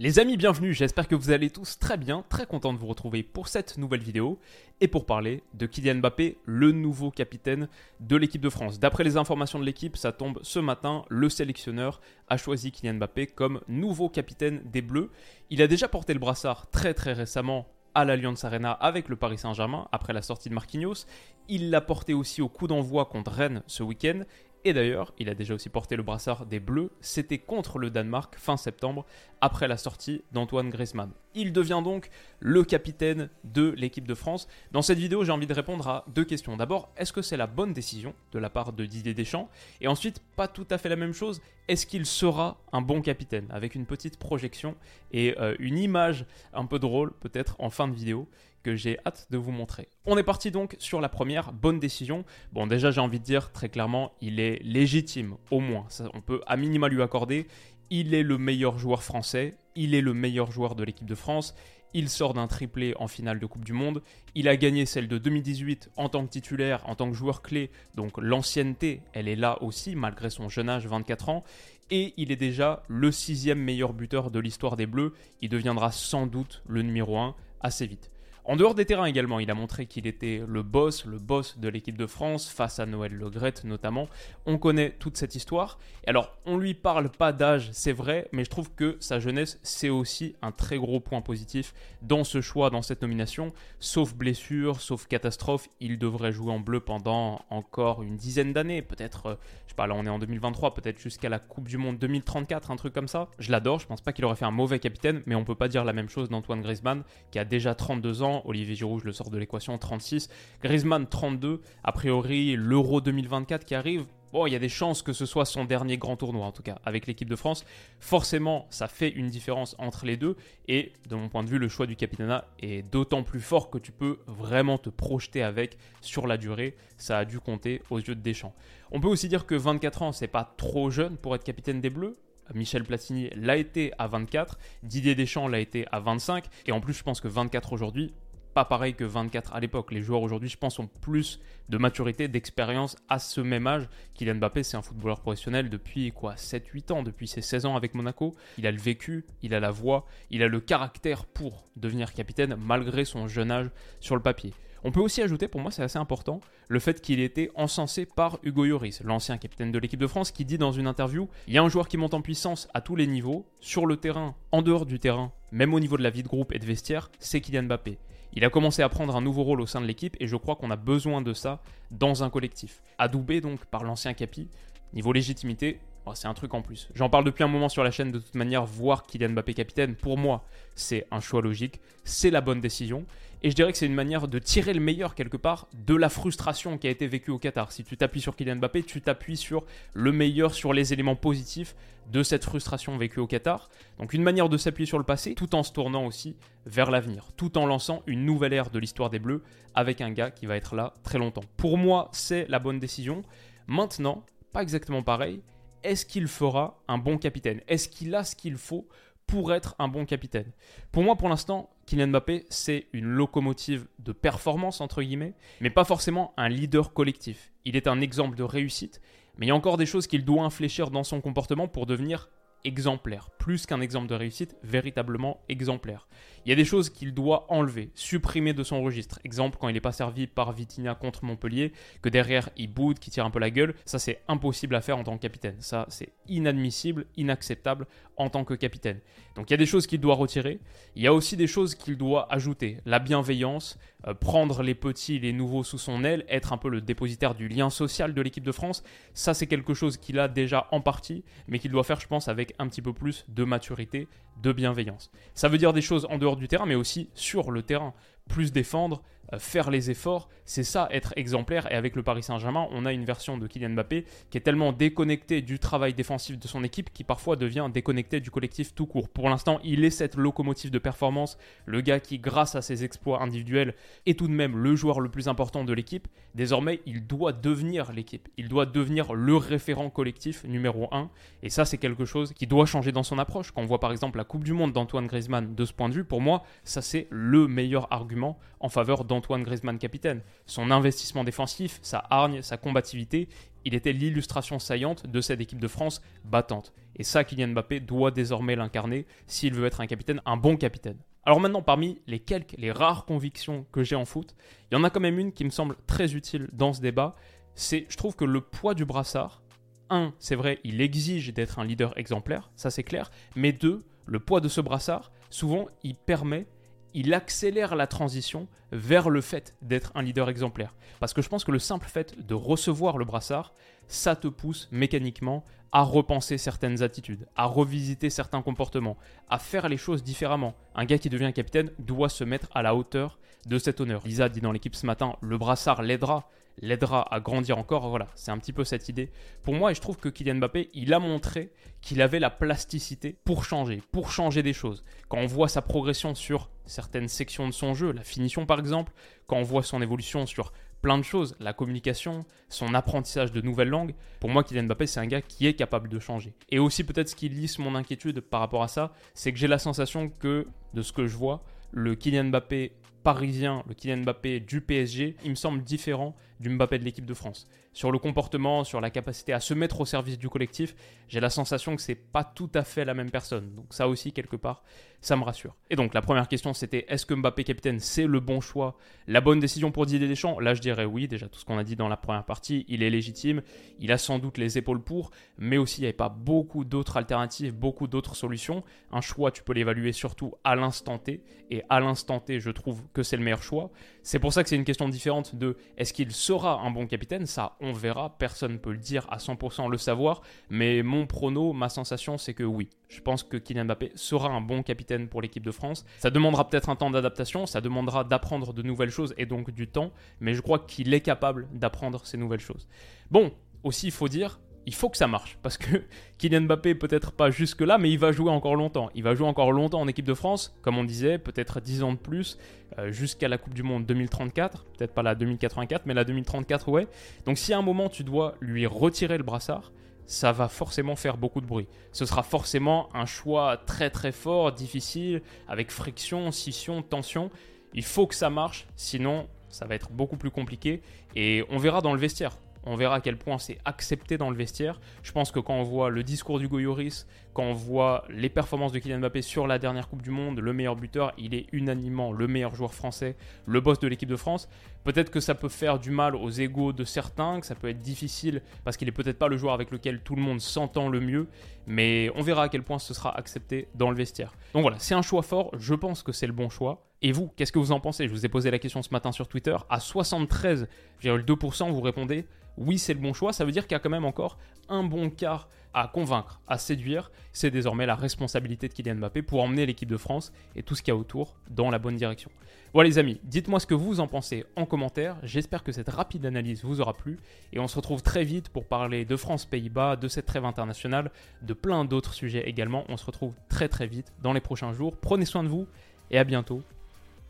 Les amis, bienvenue, j'espère que vous allez tous très bien, très content de vous retrouver pour cette nouvelle vidéo et pour parler de Kylian Mbappé, le nouveau capitaine de l'équipe de France. D'après les informations de l'équipe, ça tombe ce matin, le sélectionneur a choisi Kylian Mbappé comme nouveau capitaine des Bleus. Il a déjà porté le brassard très très récemment à l'Alliance Arena avec le Paris Saint-Germain après la sortie de Marquinhos. Il l'a porté aussi au coup d'envoi contre Rennes ce week-end et d'ailleurs, il a déjà aussi porté le brassard des Bleus. C'était contre le Danemark fin septembre, après la sortie d'Antoine Griezmann. Il devient donc le capitaine de l'équipe de France. Dans cette vidéo, j'ai envie de répondre à deux questions. D'abord, est-ce que c'est la bonne décision de la part de Didier Deschamps? Et ensuite, pas tout à fait la même chose, est-ce qu'il sera un bon capitaine? Avec une petite projection et euh, une image un peu drôle, peut-être en fin de vidéo j'ai hâte de vous montrer. On est parti donc sur la première bonne décision. Bon, déjà, j'ai envie de dire très clairement, il est légitime, au moins. On peut à minima lui accorder. Il est le meilleur joueur français, il est le meilleur joueur de l'équipe de France. Il sort d'un triplé en finale de Coupe du Monde. Il a gagné celle de 2018 en tant que titulaire, en tant que joueur clé. Donc l'ancienneté, elle est là aussi, malgré son jeune âge, 24 ans. Et il est déjà le sixième meilleur buteur de l'histoire des Bleus. Il deviendra sans doute le numéro 1 assez vite. En dehors des terrains également, il a montré qu'il était le boss, le boss de l'équipe de France, face à Noël Le notamment. On connaît toute cette histoire. Alors, on lui parle pas d'âge, c'est vrai, mais je trouve que sa jeunesse, c'est aussi un très gros point positif dans ce choix, dans cette nomination. Sauf blessure, sauf catastrophe, il devrait jouer en bleu pendant encore une dizaine d'années, peut-être, euh, je sais pas, là on est en 2023, peut-être jusqu'à la Coupe du Monde 2034, un truc comme ça. Je l'adore, je pense pas qu'il aurait fait un mauvais capitaine, mais on peut pas dire la même chose d'Antoine Griezmann, qui a déjà 32 ans Olivier Giroud, le sors de l'équation, 36. Griezmann, 32. A priori, l'Euro 2024 qui arrive. Bon, il y a des chances que ce soit son dernier grand tournoi, en tout cas, avec l'équipe de France. Forcément, ça fait une différence entre les deux. Et de mon point de vue, le choix du capitana est d'autant plus fort que tu peux vraiment te projeter avec sur la durée. Ça a dû compter aux yeux de Deschamps. On peut aussi dire que 24 ans, c'est pas trop jeune pour être capitaine des Bleus. Michel Platini l'a été à 24, Didier Deschamps l'a été à 25, et en plus je pense que 24 aujourd'hui, pas pareil que 24 à l'époque. Les joueurs aujourd'hui, je pense, ont plus de maturité, d'expérience à ce même âge. Kylian Mbappé, c'est un footballeur professionnel depuis quoi 7-8 ans, depuis ses 16 ans avec Monaco. Il a le vécu, il a la voix, il a le caractère pour devenir capitaine malgré son jeune âge sur le papier. On peut aussi ajouter, pour moi c'est assez important, le fait qu'il ait été encensé par Hugo Lloris, l'ancien capitaine de l'équipe de France, qui dit dans une interview Il y a un joueur qui monte en puissance à tous les niveaux, sur le terrain, en dehors du terrain, même au niveau de la vie de groupe et de vestiaire, c'est Kylian Mbappé. Il a commencé à prendre un nouveau rôle au sein de l'équipe et je crois qu'on a besoin de ça dans un collectif. Adoubé donc par l'ancien Capi, niveau légitimité, oh, c'est un truc en plus. J'en parle depuis un moment sur la chaîne de toute manière, voir Kylian Mbappé capitaine, pour moi, c'est un choix logique, c'est la bonne décision. Et je dirais que c'est une manière de tirer le meilleur quelque part de la frustration qui a été vécue au Qatar. Si tu t'appuies sur Kylian Mbappé, tu t'appuies sur le meilleur, sur les éléments positifs de cette frustration vécue au Qatar. Donc une manière de s'appuyer sur le passé tout en se tournant aussi vers l'avenir, tout en lançant une nouvelle ère de l'histoire des Bleus avec un gars qui va être là très longtemps. Pour moi, c'est la bonne décision. Maintenant, pas exactement pareil, est-ce qu'il fera un bon capitaine? Est-ce qu'il a ce qu'il faut pour être un bon capitaine? Pour moi, pour l'instant, Kylian Mbappé, c'est une locomotive de performance, entre guillemets, mais pas forcément un leader collectif. Il est un exemple de réussite, mais il y a encore des choses qu'il doit infléchir dans son comportement pour devenir exemplaire, plus qu'un exemple de réussite, véritablement exemplaire. Il y a des choses qu'il doit enlever, supprimer de son registre. Exemple, quand il n'est pas servi par Vitinha contre Montpellier, que derrière il boude, qui tire un peu la gueule, ça c'est impossible à faire en tant que capitaine. Ça c'est inadmissible, inacceptable en tant que capitaine. Donc il y a des choses qu'il doit retirer. Il y a aussi des choses qu'il doit ajouter. La bienveillance, euh, prendre les petits, les nouveaux sous son aile, être un peu le dépositaire du lien social de l'équipe de France. Ça c'est quelque chose qu'il a déjà en partie, mais qu'il doit faire, je pense, avec un petit peu plus de maturité, de bienveillance. Ça veut dire des choses en dehors du terrain, mais aussi sur le terrain. Plus défendre, euh, faire les efforts, c'est ça être exemplaire. Et avec le Paris Saint-Germain, on a une version de Kylian Mbappé qui est tellement déconnectée du travail défensif de son équipe qui parfois devient déconnecté du collectif tout court. Pour l'instant, il est cette locomotive de performance, le gars qui, grâce à ses exploits individuels, est tout de même le joueur le plus important de l'équipe. Désormais, il doit devenir l'équipe. Il doit devenir le référent collectif numéro 1. Et ça, c'est quelque chose qui doit changer dans son approche. Quand on voit par exemple la Coupe du Monde d'Antoine Griezmann de ce point de vue, pour moi, ça c'est le meilleur argument en faveur d'Antoine Antoine Griezmann capitaine. Son investissement défensif, sa hargne, sa combativité, il était l'illustration saillante de cette équipe de France battante. Et ça, Kylian Mbappé doit désormais l'incarner s'il veut être un capitaine, un bon capitaine. Alors maintenant, parmi les quelques, les rares convictions que j'ai en foot, il y en a quand même une qui me semble très utile dans ce débat. C'est, je trouve que le poids du brassard, un, c'est vrai, il exige d'être un leader exemplaire, ça c'est clair, mais deux, le poids de ce brassard, souvent, il permet il accélère la transition vers le fait d'être un leader exemplaire. Parce que je pense que le simple fait de recevoir le brassard, ça te pousse mécaniquement à repenser certaines attitudes, à revisiter certains comportements, à faire les choses différemment. Un gars qui devient capitaine doit se mettre à la hauteur de cet honneur. Lisa dit dans l'équipe ce matin, le brassard l'aidera l'aidera à grandir encore. Voilà, c'est un petit peu cette idée. Pour moi, et je trouve que Kylian Mbappé, il a montré qu'il avait la plasticité pour changer, pour changer des choses. Quand on voit sa progression sur certaines sections de son jeu, la finition par exemple, quand on voit son évolution sur plein de choses, la communication, son apprentissage de nouvelles langues, pour moi Kylian Mbappé c'est un gars qui est capable de changer. Et aussi peut-être ce qui lisse mon inquiétude par rapport à ça, c'est que j'ai la sensation que, de ce que je vois, le Kylian Mbappé parisien, le Kylian Mbappé du PSG, il me semble différent du Mbappé de l'équipe de France. Sur le comportement, sur la capacité à se mettre au service du collectif, j'ai la sensation que c'est pas tout à fait la même personne. Donc ça aussi quelque part, ça me rassure. Et donc la première question c'était est-ce que Mbappé capitaine c'est le bon choix, la bonne décision pour Didier Deschamps? Là je dirais oui, déjà tout ce qu'on a dit dans la première partie, il est légitime, il a sans doute les épaules pour, mais aussi il n'y avait pas beaucoup d'autres alternatives, beaucoup d'autres solutions. Un choix tu peux l'évaluer surtout à l'instant T, et à l'instant T je trouve que c'est le meilleur choix. C'est pour ça que c'est une question différente de est-ce qu'il sera un bon capitaine, ça on verra, personne ne peut le dire à 100% le savoir, mais mon prono, ma sensation c'est que oui. Je pense que Kylian Mbappé sera un bon capitaine pour l'équipe de France. Ça demandera peut-être un temps d'adaptation, ça demandera d'apprendre de nouvelles choses et donc du temps, mais je crois qu'il est capable d'apprendre ces nouvelles choses. Bon, aussi il faut dire, il faut que ça marche. Parce que Kylian Mbappé, peut-être pas jusque-là, mais il va jouer encore longtemps. Il va jouer encore longtemps en équipe de France, comme on disait, peut-être 10 ans de plus, euh, jusqu'à la Coupe du Monde 2034. Peut-être pas la 2084, mais la 2034, ouais. Donc si à un moment tu dois lui retirer le brassard, ça va forcément faire beaucoup de bruit. Ce sera forcément un choix très très fort, difficile, avec friction, scission, tension. Il faut que ça marche, sinon ça va être beaucoup plus compliqué. Et on verra dans le vestiaire. On verra à quel point c'est accepté dans le vestiaire. Je pense que quand on voit le discours du Goyoris, quand on voit les performances de Kylian Mbappé sur la dernière Coupe du Monde, le meilleur buteur, il est unanimement le meilleur joueur français, le boss de l'équipe de France. Peut-être que ça peut faire du mal aux égaux de certains, que ça peut être difficile parce qu'il est peut-être pas le joueur avec lequel tout le monde s'entend le mieux, mais on verra à quel point ce sera accepté dans le vestiaire. Donc voilà, c'est un choix fort, je pense que c'est le bon choix. Et vous, qu'est-ce que vous en pensez? Je vous ai posé la question ce matin sur Twitter. À 73,2%, vous répondez oui, c'est le bon choix. Ça veut dire qu'il y a quand même encore un bon quart à convaincre, à séduire. C'est désormais la responsabilité de Kylian Mbappé pour emmener l'équipe de France et tout ce qu'il y a autour dans la bonne direction. Voilà les amis, dites-moi ce que vous en pensez en commentaire. J'espère que cette rapide analyse vous aura plu. Et on se retrouve très vite pour parler de France-Pays-Bas, de cette trêve internationale, de plein d'autres sujets également. On se retrouve très très vite dans les prochains jours. Prenez soin de vous et à bientôt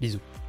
Bisous.